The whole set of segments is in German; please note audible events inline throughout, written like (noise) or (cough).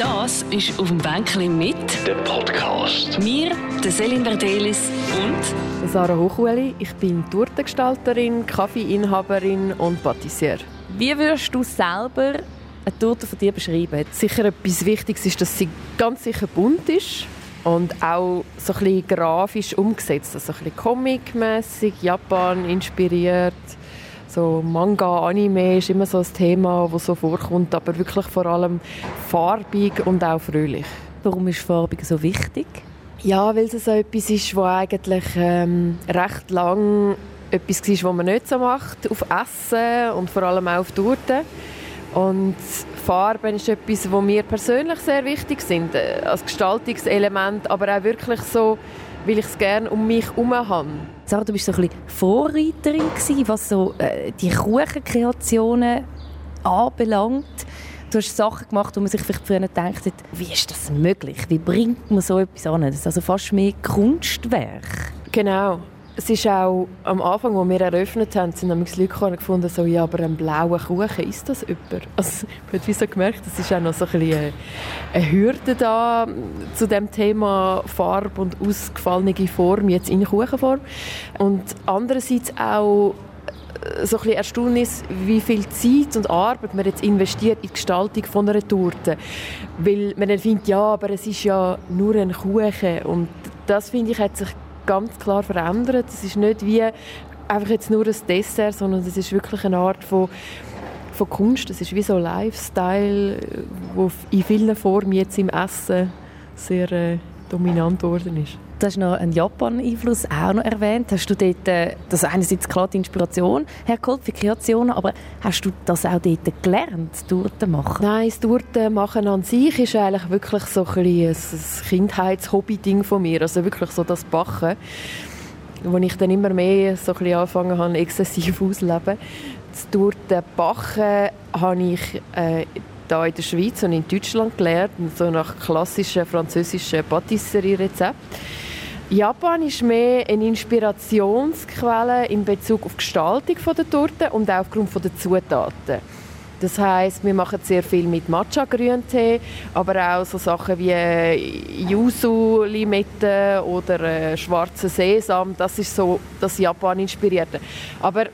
Das ist auf dem Bänkchen mit Der Podcast. mir, der Selin Verdelis und Sarah Hochuli, ich bin Tortengestalterin, Kaffeeinhaberin und Patissier. Wie würdest du selber eine Torte von dir beschreiben? Sicher etwas Wichtiges ist, dass sie ganz sicher bunt ist und auch so ein bisschen grafisch umgesetzt, also ein bisschen comic-mässig, Japan inspiriert. So Manga, Anime ist immer so ein Thema, das so vorkommt, aber wirklich vor allem farbig und auch fröhlich. Warum ist Farbig so wichtig? Ja, weil es so etwas ist, was eigentlich ähm, recht lang etwas war, was man nicht so macht, auf Essen und vor allem auch auf Torten. Und Farben ist etwas, was mir persönlich sehr wichtig sind, äh, als Gestaltungselement, aber auch wirklich so, weil ich es gerne um mich herum habe. Sarah, du bist so ein bisschen Vorreiterin gewesen, was so äh, die Kuchenkreationen anbelangt. Du hast Sachen gemacht, wo man sich vielleicht früher hat, wie ist das möglich? Wie bringt man so etwas an? Das ist also fast mehr Kunstwerk. Genau. Es ist auch am Anfang, als wir eröffnet haben, sind nämlich Leute gekommen und gefunden, so, ja, aber ein blauer Kuchen, ist das jemand? (laughs) Also, ich habe so gemerkt, es ist auch noch so ein eine, Hürde da zu dem Thema Farbe und ausgefallene Form, jetzt in Kuchenform. Und andererseits auch äh, so ein Erstaunnis, wie viel Zeit und Arbeit man jetzt investiert in die Gestaltung von einer Torte. Weil man dann findet, ja, aber es ist ja nur ein Kuchen. Und das, finde ich, hat sich ganz klar verändert. Es ist nicht wie einfach jetzt nur ein Dessert, sondern es ist wirklich eine Art von, von Kunst. Es ist wie so ein Lifestyle, wo in vielen Formen jetzt im Essen sehr äh, dominant geworden ist. Du hast noch einen Japan-Einfluss auch noch erwähnt. Hast du dort, äh, das einerseits klar die Inspiration hergeholt für Kreationen, aber hast du das auch dort gelernt, Torten machen? Nein, das Torten machen an sich ist eigentlich wirklich so ein, ein Kindheitshobby-Ding von mir. Also wirklich so das Backen, wo ich dann immer mehr so ein bisschen angefangen habe, exzessiv (laughs) auszuleben. Das Torten backen habe ich äh, da in der Schweiz und in Deutschland gelernt, so nach klassischen französischen Patisserie-Rezepten. Japan ist mehr eine Inspirationsquelle in Bezug auf die Gestaltung der Torte und auch aufgrund der Zutaten. Das heißt, wir machen sehr viel mit Matcha-Grüntee, aber auch so Sachen wie Yuzu-Limette oder äh, schwarzen Sesam. Das ist so das Japan-inspirierte. Aber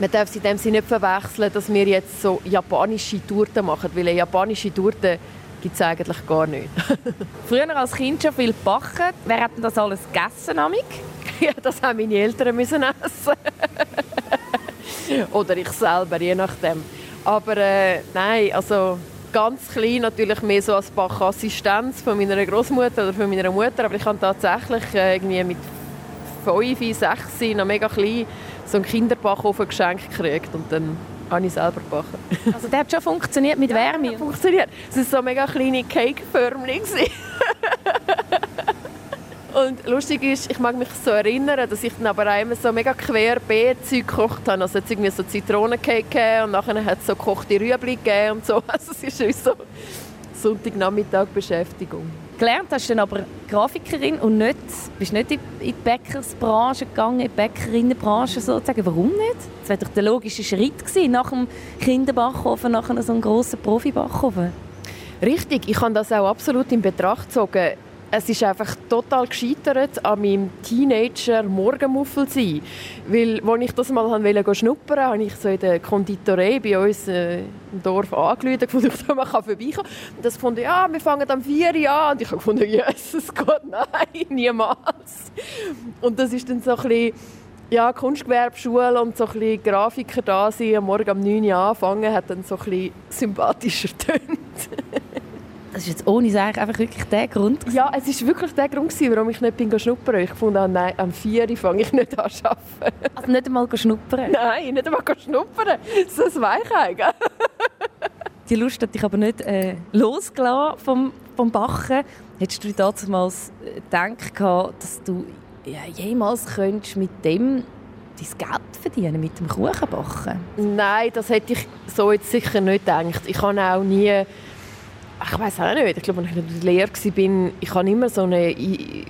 man darf es in dem Sinne nicht verwechseln, dass wir jetzt so japanische Torten machen, weil eine japanische Torte gibt es eigentlich gar nicht. (laughs) Früher als Kind schon viel gebacken. Wer hat denn das alles gegessen? Amig? (laughs) ja, das haben meine Eltern müssen essen. (laughs) Oder ich selber, je nachdem. Aber äh, nein, also ganz klein natürlich mehr so als Bachassistenz von meiner Großmutter oder von meiner Mutter. Aber ich habe tatsächlich äh, irgendwie mit 5, 6 noch mega klein so einen Kinderbackofen geschenkt gekriegt und dann habe ich selber gebacken. Also der hat schon funktioniert mit (laughs) Wärme? Ja, funktioniert. Es war so mega kleine Cake-förmchen. (laughs) Und lustig ist, ich mag mich so erinnern, dass ich dann aber immer so mega querbeet Zeug gekocht habe. Also jetzt irgendwie so Zitronencake gegeben und nachher hat es so gekochte Rüebli gegeben und so. (laughs) Also es ist so Sonntagnachmittag Beschäftigung. Gelernt hast dann aber Grafikerin und nicht, bist nicht in die Bäckersbranche gegangen, in die Bäckerinnenbranche sozusagen. Warum nicht? Das wäre doch der logische Schritt gewesen, nach dem Kinderbackofen, nach so einem grossen Profibackofen. Richtig, ich habe das auch absolut in Betracht gezogen. Es ist einfach total gescheitert an meinem Teenager-Morgenmuffel sein. Weil, als ich das mal wollte schnuppern, habe ich so in der Konditorei bei uns äh, im Dorf angerufen, (laughs) gefunden, ich man kann vorbeikommen. Und das fand ja, wir fangen am 4 Uhr an. Und ich gefunden, (laughs) Jesus Gott, nein, niemals. Und das ist dann so ein bisschen, ja, Kunstgewerbeschule und so ein Grafiker da sein, am Morgen um 9 Uhr anfangen, hat dann so ein bisschen sympathischer (laughs) tönt. Das ist jetzt ohne Sagen einfach wirklich der Grund. Ja, es ist wirklich der Grund, warum ich nicht bin schnuppern Ich fand, ah, nein, am 4 Uhr fange ich nicht an zu arbeiten. Also nicht einmal schnuppern? Nein, nicht einmal schnuppern. So ein Weichei, gell? Die Lust hat dich aber nicht äh, losgelassen vom, vom Bachen. Hättest du damals gedacht, dass du ja, jemals könntest mit dem dein Geld verdienen, mit dem Kuchenbacken? Nein, das hätte ich so jetzt sicher nicht gedacht. Ich habe auch nie ich weiß auch nicht. Ich glaube, als ich in der Lehre war, ich hatte immer so eine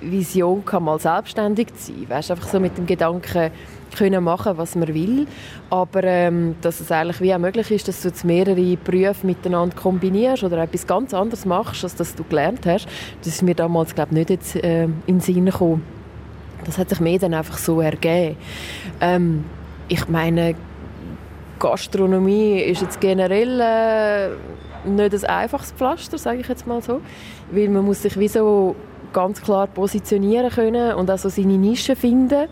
Vision, mal selbstständig zu sein. Weißt, einfach so mit dem Gedanken, können machen, was man will, aber ähm, dass es eigentlich wie auch möglich ist, dass du jetzt mehrere Berufe miteinander kombinierst oder etwas ganz anderes machst, als das du gelernt hast, das ist mir damals glaube nicht jetzt, äh, in den Sinn gekommen. Das hat sich mir dann einfach so ergeben. Ähm, ich meine, Gastronomie ist jetzt generell äh, nicht ein einfaches Pflaster, sage ich jetzt mal so, weil man muss sich wie so ganz klar positionieren können und also seine Nische finden.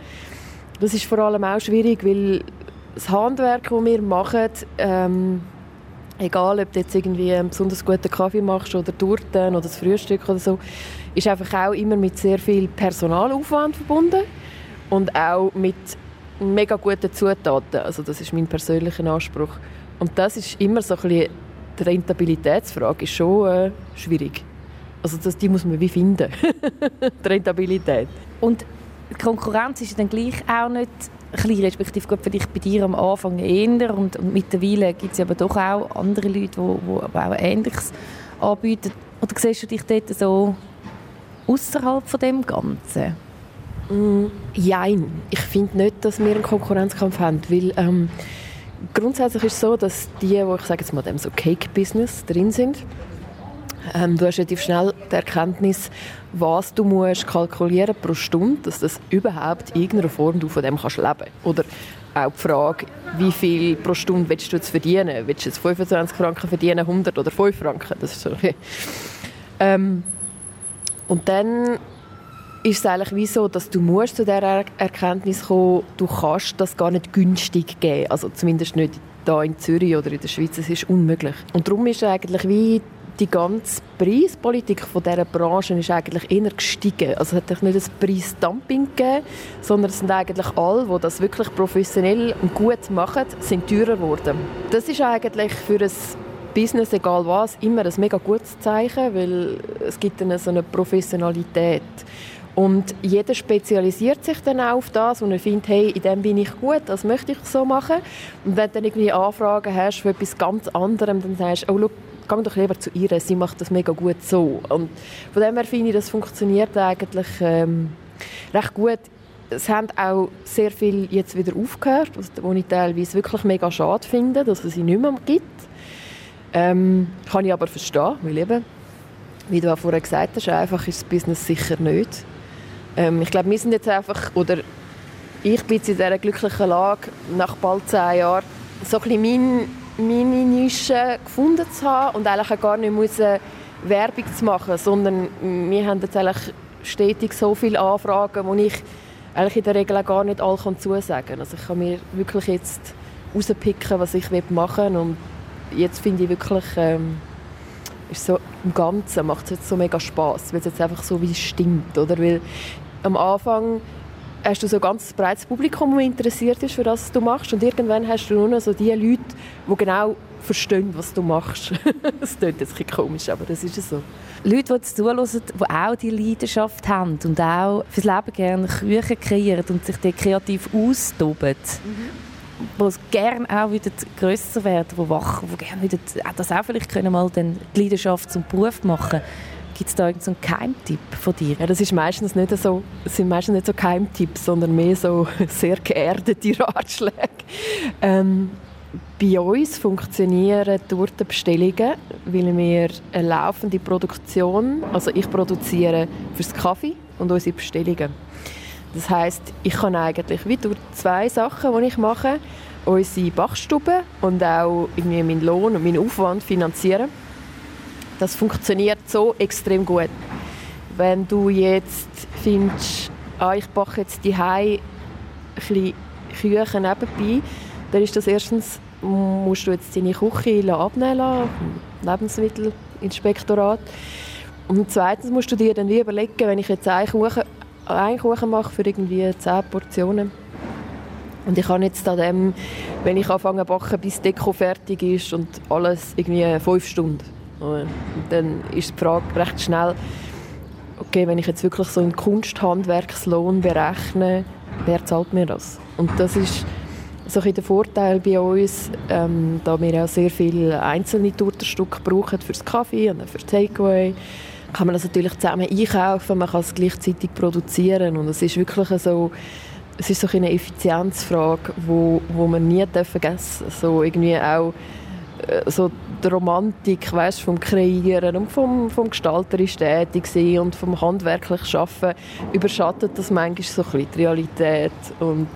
Das ist vor allem auch schwierig, weil das Handwerk, das wir machen, ähm, egal ob du jetzt irgendwie einen besonders guten Kaffee machst oder Torten oder das Frühstück oder so, ist einfach auch immer mit sehr viel Personalaufwand verbunden und auch mit mega guten Zutaten. Also das ist mein persönlicher Anspruch. Und das ist immer so ein bisschen die Rentabilitätsfrage ist schon äh, schwierig. Also das, die muss man wie finden, (laughs) die Rentabilität. Und die Konkurrenz ist dann gleich auch nicht klein, respektive gut vielleicht bei dir am Anfang eher und, und mittlerweile gibt es aber doch auch andere Leute, die, die auch Ähnliches anbieten. Oder siehst du dich dort so außerhalb von dem Ganzen? Mm, jein. Ich finde nicht, dass wir einen Konkurrenzkampf haben, weil ähm, grundsätzlich ist es so, dass die, wo ich sage jetzt mal dem so Cake-Business drin sind, ähm, du hast relativ schnell die Erkenntnis, was du musst kalkulieren pro Stunde, dass das überhaupt in irgendeiner Form du von dem kannst leben Oder auch die Frage, wie viel pro Stunde willst du jetzt verdienen? Willst du jetzt 25 Franken verdienen, 100 oder 5 Franken? Das ist so. ähm, und dann ist es eigentlich wie so, dass du musst zu der Erkenntnis kommen, du kannst das gar nicht günstig geben. Also zumindest nicht da in Zürich oder in der Schweiz. Es ist unmöglich. Und darum ist eigentlich wie die ganze Preispolitik von dieser Branche ist eigentlich eher gestiegen. Also es hat nicht ein Preisdumping gegeben, sondern es sind eigentlich alle, die das wirklich professionell und gut machen, sind teurer geworden. Das ist eigentlich für ein Business, egal was, immer ein mega gutes Zeichen, weil es gibt eine so eine Professionalität. Und jeder spezialisiert sich dann auch auf das und er findet, hey, in dem bin ich gut, das möchte ich so machen. Und wenn du dann irgendwie Anfragen hast für etwas ganz anderem, dann sagst du, oh, look, geh doch lieber zu ihr, sie macht das mega gut so. Und von dem her finde ich, das funktioniert eigentlich ähm, recht gut. Es haben auch sehr viel jetzt wieder aufgehört, was ich teilweise wirklich mega schade finde, dass es sie nicht mehr gibt. Ähm, kann ich aber verstehen, weil eben, wie du auch vorher gesagt hast, einfach ist das Business sicher nicht. Ähm, ich glaube, wir sind jetzt einfach, oder ich bin jetzt in dieser glücklichen Lage, nach bald zehn Jahren, so ein bisschen mein, meine Nische gefunden zu haben und eigentlich auch gar nicht müssen Werbung zu machen, sondern wir haben jetzt eigentlich stetig so viele Anfragen, wo ich eigentlich in der Regel gar nicht alle zusagen kann. Also ich kann mir wirklich jetzt rauspicken, was ich machen will und jetzt finde ich wirklich, ähm, ist so im Ganzen macht es jetzt so mega Spaß, weil es jetzt einfach so wie es stimmt, oder? Weil am Anfang hast du so ein ganz breites Publikum, das interessiert ist für das, was du machst und irgendwann hast du nur noch so die Leute, die genau verstehen, was du machst. (laughs) das klingt jetzt ein bisschen komisch, aber das ist so. Leute, die zuhören, die auch die Leidenschaft haben und auch fürs Leben gerne Küchen kreieren und sich dort kreativ austoben. Mhm die gerne auch wieder grösser werden, die wach, die gerne wieder das auch vielleicht können mal den die Leidenschaft zum Beruf machen. Gibt es da irgendeinen so Geheimtipp von dir? Ja, das ist meistens nicht so, sind meistens nicht so Geheimtipps, sondern mehr so (laughs) sehr geerdete (laughs) Ratschläge. Ähm, bei uns funktionieren Tortenbestellungen, weil wir eine laufende Produktion, also ich produziere fürs Kaffee und unsere Bestellungen. Das heißt, ich kann eigentlich wie durch zwei Sachen, die ich mache, unsere Bachstube und auch irgendwie meinen Lohn und meinen Aufwand finanzieren. Das funktioniert so extrem gut. Wenn du jetzt findest, ah, ich backe jetzt die ein bisschen Küchen nebenbei, dann ist das erstens, musst du jetzt deine Küche abnehmen lassen, Lebensmittelinspektorat. Und zweitens musst du dir dann wie überlegen, wenn ich jetzt einen Kuchen einen Kuchen mache für irgendwie 10 Portionen. Und ich kann jetzt an dem, wenn ich anfange zu backen, bis die Deko fertig ist und alles irgendwie fünf Stunden. Und dann ist die Frage recht schnell, okay, wenn ich jetzt wirklich so einen Kunsthandwerkslohn berechne, wer zahlt mir das? Und das ist so ein der Vorteil bei uns, ähm, da wir auch sehr viele einzelne Tortenstücke brauchen für den Kaffee und für Takeaway, kann man das natürlich zusammen einkaufen, man kann es gleichzeitig produzieren und es ist wirklich so, es ist so eine Effizienzfrage, wo, wo man nie vergessen darf. So irgendwie auch äh, so die Romantik weißt, vom Kreieren und vom, vom gestalterisch tätig sein und vom handwerklich Arbeiten überschattet das manchmal so ein bisschen die Realität und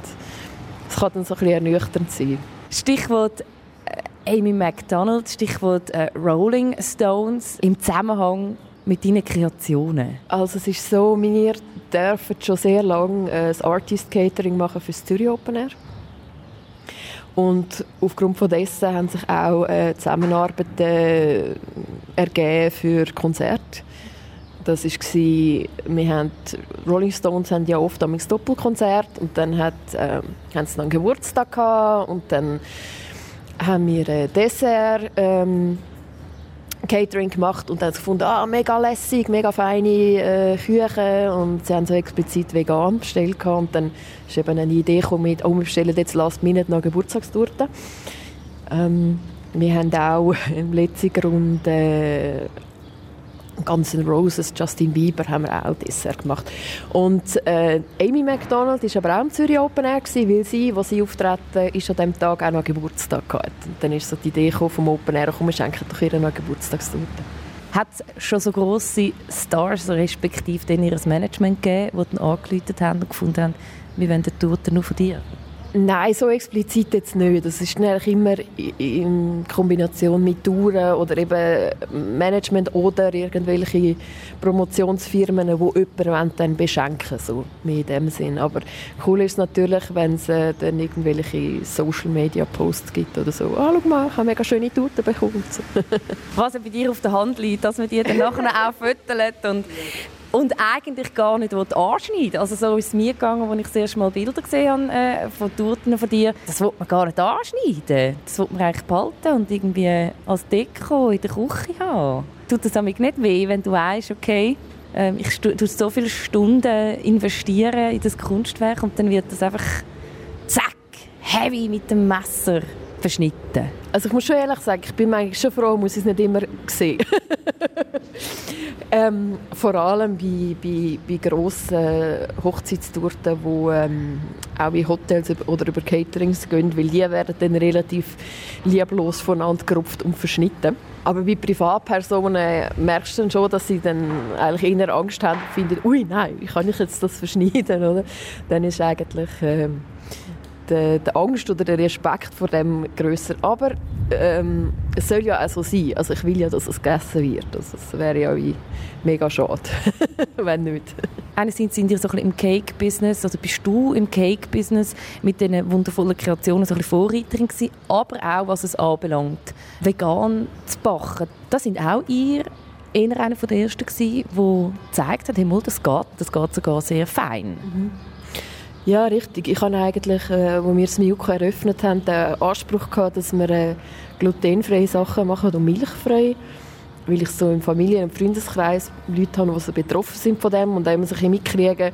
es kann dann so ein bisschen ernüchternd sein. Stichwort äh, Amy McDonald, Stichwort äh, Rolling Stones im Zusammenhang mit deinen Kreationen? Also es ist so, wir dürfen schon sehr lange äh, das Artist Catering machen für das Zürich Open Air. Und aufgrund von dessen haben sich auch äh, Zusammenarbeiten äh, ergeben für Konzerte. Das war, wir haben, Rolling Stones haben ja oft ein Doppelkonzert und dann hat, äh, haben sie einen Geburtstag gehabt und dann haben wir ein Dessert ähm, Catering gemacht und dann gefunden, ah, mega lässig, mega feine äh, Küchen und sie haben so explizit vegan bestellt und dann ist eben eine Idee gekommen mit, oh, wir bestellen jetzt last minute noch Geburtstagstorte. Ähm, wir haben auch (laughs) im letzten Grund äh, Guns N' Roses, Justin Bieber haben wir auch Dessert gemacht. Und äh, Amy McDonald war aber auch im Zürich Open Air, gewesen, weil sie, als sie auftreten, ist an diesem Tag auch noch Geburtstag hatte. Und dann ist so die Idee vom Open Air, komm, wir schenken doch ihr noch Geburtstagstorte. Hat es schon so grosse Stars, respektive ihr Management gegeben, die dann angerufen haben und gefunden haben, wir wollen die Torte nur von dir? Nein, so explizit jetzt nicht. Das ist eigentlich immer in Kombination mit Touren oder eben Management oder irgendwelche Promotionsfirmen, die jemanden dann beschenken so mehr in dem Sinn. Aber cool ist natürlich, wenn es äh, dann irgendwelche Social Media Posts gibt oder so. Ah, schau mal, ich habe mega schöne Torte bekommen. (laughs) Was bei dir auf der Hand liegt, dass man die dann nachher auch (laughs) füttert und und eigentlich gar nicht anschneiden Also so ist es mir gegangen, als ich das erste Mal Bilder gesehen habe äh, von Torten von dir. Das will man gar nicht anschneiden. Das will man eigentlich behalten und irgendwie als Deko in der Küche haben. Tut das nicht weh, wenn du weißt, okay, äh, ich tue so viele Stunden investieren in das Kunstwerk und dann wird das einfach zack, heavy mit dem Messer verschnitten? Also ich muss schon ehrlich sagen, ich bin eigentlich schon froh, muss ich es nicht immer sehen. (laughs) ähm, vor allem bei, bei, bei grossen Hochzeitstorten, die ähm, auch in Hotels oder über Caterings gehen, weil die werden dann relativ lieblos voneinander gerupft und verschnitten. Aber bei Privatpersonen merkst du dann schon, dass sie dann eigentlich eher Angst haben und finden, ui, nein, wie kann ich jetzt das verschneiden, oder? Dann ist eigentlich... Ähm, die, die, Angst oder der Respekt vor dem grösser. Aber ähm, es soll ja auch so sein. Also ich will ja, dass es gegessen wird. Also es wäre ja mega schade, (laughs) wenn nicht. Einerseits sind ihr so ein im Cake-Business, oder bist du im Cake-Business mit diesen wundervollen Kreationen so ein Vorreiterin gewesen, aber auch, was es anbelangt, vegan zu backen. Das sind auch ihr eher einer der ersten gewesen, der gezeigt hat, hey, das geht, das geht sogar sehr fein. Mhm. Ja, richtig. Ich habe eigentlich, äh, wir das Milko eröffnet haben, den Anspruch gehabt, dass wir äh, glutenfreie Sachen machen und milchfrei. Weil ich so im Familien- und Freundeskreis Leute habe, die so betroffen sind von dem und dann sich mitkriegen,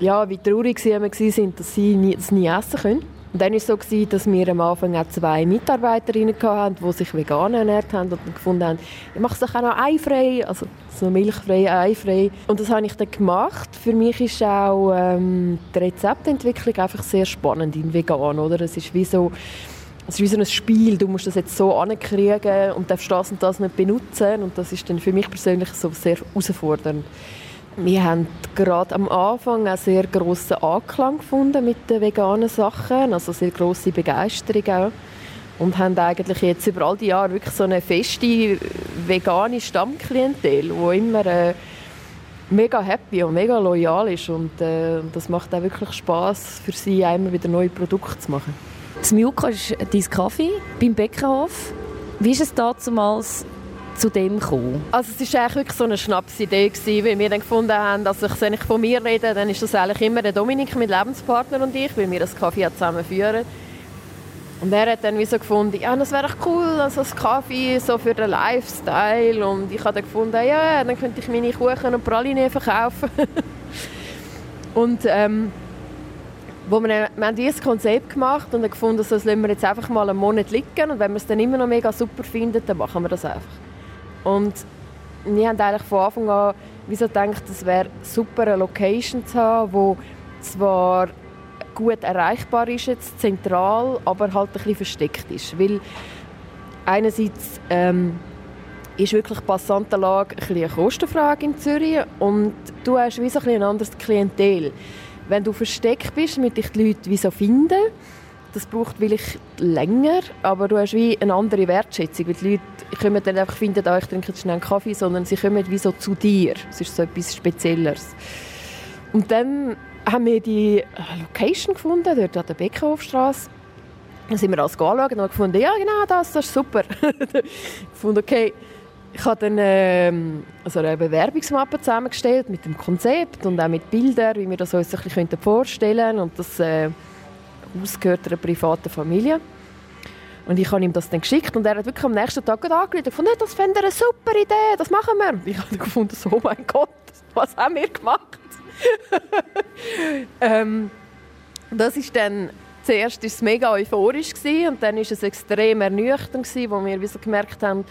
ja, wie traurig sie waren, dass sie nie, nie essen können. Und dann war es so, dass wir am Anfang auch zwei Mitarbeiterinnen hatten, die sich vegan ernährt haben und gefunden haben, ich mache es auch noch eifrei, also so milchfrei, eifrei. Und das habe ich dann gemacht. Für mich ist auch ähm, die Rezeptentwicklung einfach sehr spannend in vegan, oder? Es ist wie so es ist wie so ein Spiel, du musst das jetzt so ankriegen und darfst das und das nicht benutzen und das ist dann für mich persönlich so sehr herausfordernd. Wir haben gerade am Anfang einen sehr grossen Anklang gefunden mit den veganen Sachen, also sehr grosse Begeisterung auch. Und haben eigentlich jetzt über all die Jahre wirklich so eine feste vegane Stammklientel, die immer äh, mega happy und mega loyal ist und äh, das macht auch wirklich Spaß für sie, immer wieder neue Produkte zu machen. Das Miuka ist dein Kaffee beim Bäckerhof. Wie ist es damals zu dem gekommen? Also es war eigentlich wirklich so eine Schnapsidee, gewesen, weil wir dann gefunden haben, dass ich, wenn ich von mir rede, dann ist das eigentlich immer der Dominik, mein Lebenspartner und ich, weil wir das Kaffee zusammen führen. Und er hat dann wie so gefunden, ja, das wäre cool, also das Kaffee so für den Lifestyle. Und ich habe dann gefunden, ja, dann könnte ich meine Kuchen und Praline verkaufen. (laughs) und ähm, wo wir, wir haben dieses Konzept gemacht und haben gefunden, das lassen wir jetzt einfach mal einen Monat liegen und wenn wir es dann immer noch mega super finden, dann machen wir das einfach. Und wir haben eigentlich von Anfang an wieso gedacht, es wäre super, eine Location zu haben, wo zwar gut erreichbar ist, jetzt zentral, aber halt ein bisschen versteckt ist. Weil einerseits ähm, ist wirklich Passantenlage ein eine Kostenfrage in Zürich und du hast wie so ein, ein anderes Klientel. Wenn du versteckt bist, damit dich die Leute wie so finden, das braucht vielleicht länger, aber du hast wie eine andere Wertschätzung, weil die Leute kommen dann einfach finden, ah, ich trinke jetzt schnell einen Kaffee, sondern sie kommen wie so zu dir. Es ist so etwas Spezielleres. Und dann haben wir die äh, Location gefunden, dort an der Beckenhofstraße. Dann sind wir alles anschauen und haben gefunden, ja genau, das, das ist super. (laughs) gefunden, okay, ich habe dann ähm, also eine Bewerbungsmappe zusammengestellt mit dem Konzept und auch mit Bildern, wie wir das uns ein bisschen vorstellen können. Und das äh, Haus gehört einer privaten Familie. Und ich habe ihm das dann geschickt und er hat wirklich am nächsten Tag angerufen und gefunden, das fände eine super Idee, das machen wir. Und ich habe gefunden, oh mein Gott, was haben wir gemacht? (laughs) ähm, das ist dann zuerst war es mega euphorisch gewesen, und dann war es extrem ernüchternd gewesen, wo wir so gemerkt haben,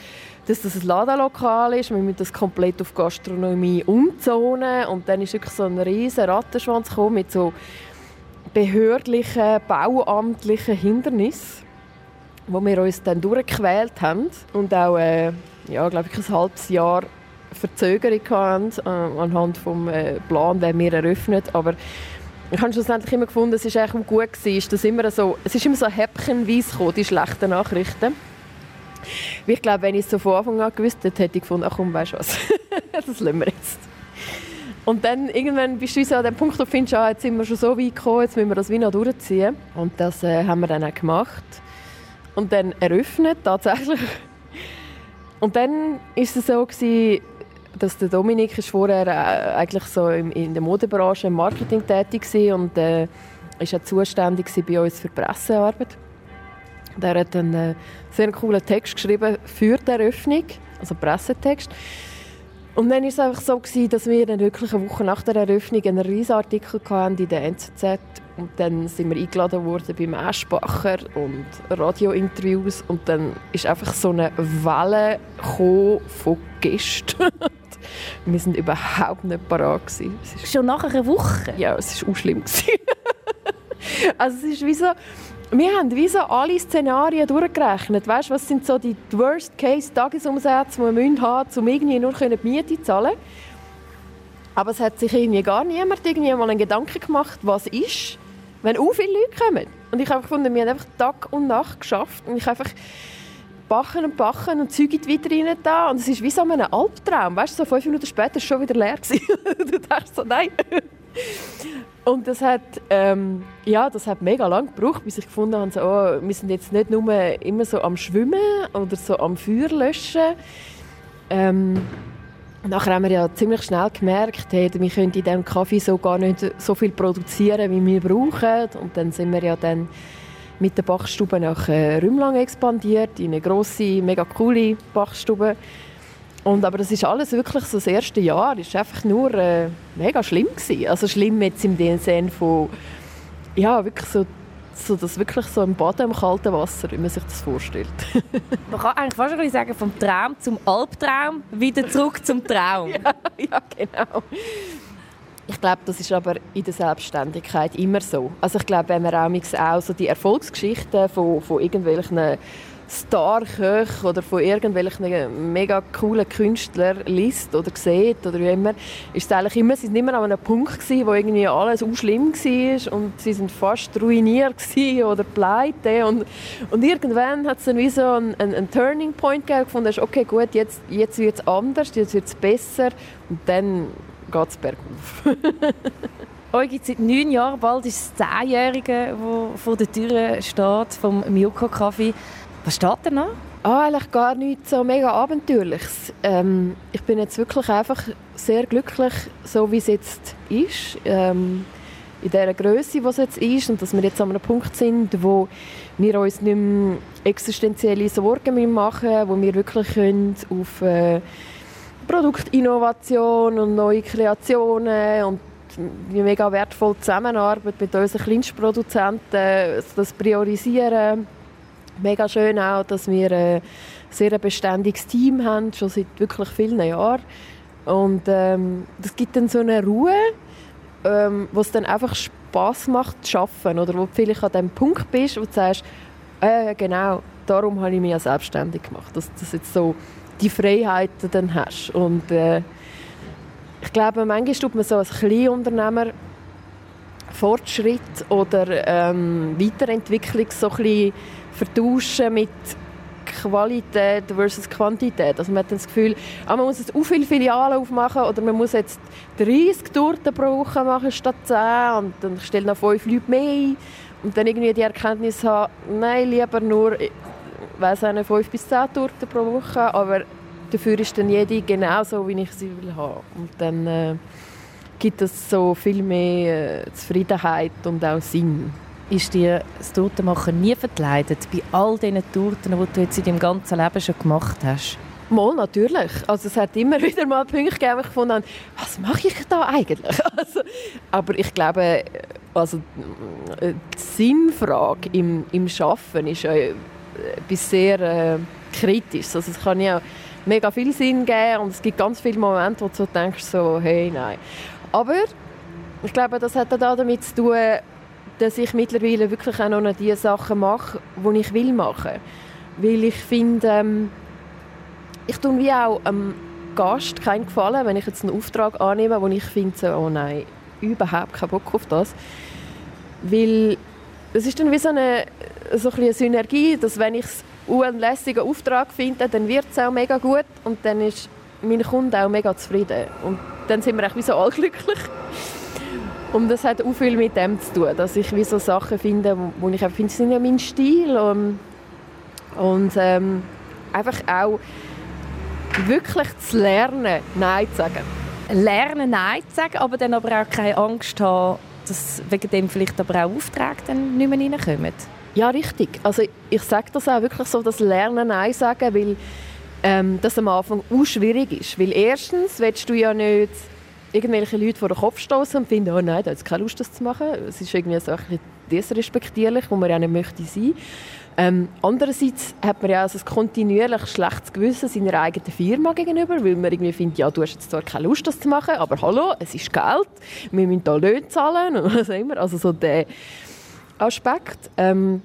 dass das ein Ladenlokal ist. Wir müssen das komplett auf Gastronomie umzonen und dann ist wirklich so ein riesen Rattenschwanz gekommen mit so behördlichen, bauamtlichen Hindernissen, wo wir uns dann durchgequält haben und auch, äh, ja, glaube ich, ein halbes Jahr Verzögerung hatten, äh, anhand des äh, Plan, den wir eröffnet. Aber ich habe schlussendlich immer gefunden, es ist eigentlich gut gewesen, dass immer so, es ist immer so häppchenweise gekommen, die schlechten Nachrichten. Ich glaube, wenn ich es so von Anfang an gewusst hätte, hätte ich gefunden, ach komm, weißt du was, (laughs) das lassen wir jetzt. Und dann irgendwann bist du so an dem Punkt, wo du findest, ah, jetzt sind wir schon so weit gekommen, jetzt müssen wir das wie noch durchziehen. Und das äh, haben wir dann auch gemacht. Und dann eröffnet, tatsächlich. Und dann war es so, gewesen, dass der Dominik ist vorher äh, eigentlich so in der Modebranche im Marketing tätig war und äh, ist auch zuständig bei uns für Pressearbeit. Der hat einen äh, sehr coolen Text geschrieben für die Eröffnung, also Pressetext. Und dann war es einfach so, gewesen, dass wir dann wirklich eine Woche nach der Eröffnung einen riesen Artikel in der NZZ und dann sind wir eingeladen worden beim Aschbacher und Radiointerviews und dann ist einfach so eine Welle von Gästen. (laughs) wir sind überhaupt nicht parat Schon nach einer Woche? Ja, es war auch schlimm. (laughs) also es ist wie so, wir haben wie so alle Szenarien durchgerechnet. Weißt, was sind so die Worst-Case-Tagesumsätze, die wir haben müssen, um irgendwie nur die Miete zu zahlen? Aber es hat sich irgendwie gar niemand irgendwie mal einen Gedanken gemacht, was ist, wenn auch viele Leute kommen. Und ich habe gefunden, wir haben einfach Tag und Nacht geschafft. Und ich einfach bachen und bachen und Zeug in die Vitrine da. Und es ist wie so ein Albtraum. Weißt du, so fünf Minuten später war es schon wieder leer. (laughs) du denkst so, nein. Und das hat, ähm, ja, das hat mega lang gebraucht, bis ich gefunden habe, so, oh, wir sind jetzt nicht nur immer so am Schwimmen oder so am Feuer löschen. Ähm, nachher haben wir ja ziemlich schnell gemerkt, hey, wir können in diesem Kaffee so gar nicht so viel produzieren, wie wir brauchen. Und dann sind wir ja dann mit der Bachstube nach äh, Rümlang expandiert, in eine grosse, mega coole Bachstube und, aber das ist alles wirklich so das erste Jahr ist einfach nur äh, mega schlimm gewesen. Also schlimm jetzt im Sinne von ja wirklich so so das wirklich so im Baden im kalten Wasser, wie man sich das vorstellt. (laughs) man kann eigentlich fast ein sagen vom Traum zum Albtraum wieder zurück zum Traum. (laughs) ja, ja, genau. Ich glaube, das ist aber in der Selbstständigkeit immer so. Also ich glaube, wenn man auch, auch so die Erfolgsgeschichten von, von irgendwelchen Star-Köche oder von irgendwelchen mega coolen Künstlern liest oder sieht oder wie immer, ist es eigentlich immer, sie sind immer an einem Punkt gewesen, wo irgendwie alles auch schlimm war und sie sind fast ruiniert oder pleite und, und irgendwann hat es dann wie so einen, einen, Turning Point gegeben, gefunden, okay gut, jetzt, jetzt wird es anders, jetzt wird es besser und dann geht es bergauf. (laughs) Euch gibt seit neun Jahren, bald ist es Zehnjährige, der vor der Tür steht, vom Miyoko Kaffee. Was steht da noch? Ah, eigentlich gar nichts so mega Abenteuerliches. Ähm, ich bin jetzt wirklich einfach sehr glücklich, so wie es jetzt ist. Ähm, in der Größe, die es jetzt ist und dass wir jetzt an einem Punkt sind, wo wir uns nicht mehr existenzielle Sorgen machen müssen, wo wir wirklich können auf äh, Produktinnovation und neue Kreationen und die mega wertvolle Zusammenarbeit mit unseren Kleinstproduzenten, das Priorisieren. Mega schön auch, dass wir ein sehr beständiges Team haben, schon seit wirklich vielen Jahren. Und ähm, das gibt dann so eine Ruhe, ähm, wo es dann einfach Spaß macht zu arbeiten. Oder wo du vielleicht an dem Punkt bist, wo du sagst, äh, genau, darum habe ich mich ja selbstständig gemacht. Dass du jetzt so die Freiheiten dann hast. Und äh, ich glaube, manchmal tut man so als Kleinunternehmer Fortschritt oder ähm, Weiterentwicklung so ein bisschen vertauschen mit Qualität versus Quantität. Also man hat das Gefühl, ah, man muss jetzt auch viele Filialen aufmachen oder man muss jetzt 30 Torten pro Woche machen statt 10 und dann stellen noch 5 Leute mehr und dann irgendwie die Erkenntnis haben, nein, lieber nur weiß nicht, 5 bis 10 Torten pro Woche, aber dafür ist dann jede genauso, wie ich sie will haben. Und dann äh, gibt es so viel mehr äh, Zufriedenheit und auch Sinn. Ist dir das Tortenmachen nie verkleidet bei all diesen Torten, die du jetzt in deinem ganzen Leben schon gemacht hast? Mal, natürlich. Also es hat immer (laughs) wieder mal Punkte gegeben, wo ich gefunden habe, was mache ich da eigentlich? (laughs) Also, aber ich glaube, also, die Sinnfrage im, im Arbeiten ist äh, sehr äh, kritisch. Also es kann ja mega viel Sinn geben und es gibt ganz viele Momente, wo du so denkst, so, hey, nein. Aber ich glaube, das hat auch damit zu tun, dass ich mittlerweile wirklich auch noch die Sachen mache, die ich will machen. Weil ich finde, ähm, ich tue wie auch einem Gast keinen Gefallen, wenn ich jetzt einen Auftrag annehme, wo ich finde, so, oh nein, überhaupt keinen Bock auf das. Weil es ist dann wie so eine, so ein eine Synergie, dass wenn ich einen lässigen Auftrag finde, dann wird es auch mega gut und dann ist mein Kunde auch mega zufrieden. Und dann sind wir auch wie so allglücklich. Und das hat auch viel mit dem zu tun, dass ich wie so Sachen finde, wo ich finde, sind ja mein Stil. Und, und ähm, einfach auch wirklich zu lernen, Nein zu sagen. Lernen, Nein zu sagen, aber dann aber auch keine Angst haben, dass wegen dem vielleicht aber auch Aufträge dann nicht mehr reinkommen. Ja, richtig. Also ich sage das auch wirklich so, das Lernen Nein sagen, weil ähm, das am Anfang auch schwierig ist. Weil erstens willst du ja nicht irgendwelche Leute vor den Kopf stoßen und finden, oh nein, da hat keine Lust, das zu machen. Es ist irgendwie so ein bisschen disrespektierlich, wo man ja nicht möchte sein. Ähm, andererseits hat man ja also ein kontinuierlich schlechtes Gewissen seiner eigenen Firma gegenüber, weil man irgendwie findet, ja, du hast jetzt zwar keine Lust, das zu machen, aber hallo, es ist Geld, wir müssen da Löhne zahlen und (laughs) was immer. Also so der Aspekt. Ähm,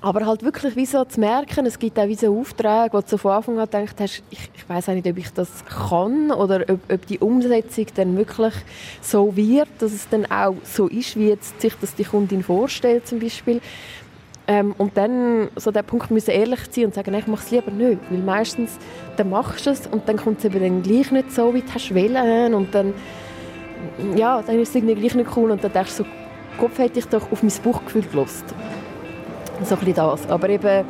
aber halt wirklich wie so zu merken, es gibt auch wie so Aufträge, wo du von Anfang an gedacht hast, ich, ich weiß nicht, ob ich das kann oder ob, ob, die Umsetzung dann wirklich so wird, dass es dann auch so ist, wie jetzt sich das die Kundin vorstellt zum Beispiel. Ähm, und dann so der Punkt müssen ehrlich sein und sagen, ich mache es lieber nicht, weil meistens dann machst du es und dann kommt es eben dann gleich nicht so, wie du hast wollen und dann ja, dann ist es irgendwie gleich nicht cool und dann denkst du so, Kopf hätte ich doch auf mein Bauchgefühl gelost. So ein das. Aber eben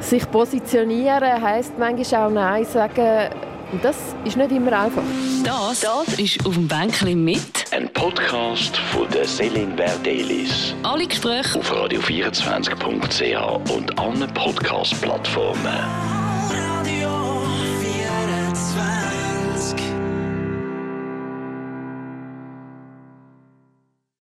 sich positionieren heisst manchmal auch Nein sagen. Und das ist nicht immer einfach. Das, das ist auf dem Bänkchen mit. Ein Podcast von der Selin Verdelis. Alle Gespräche auf radio24.ch und allen Podcast-Plattformen.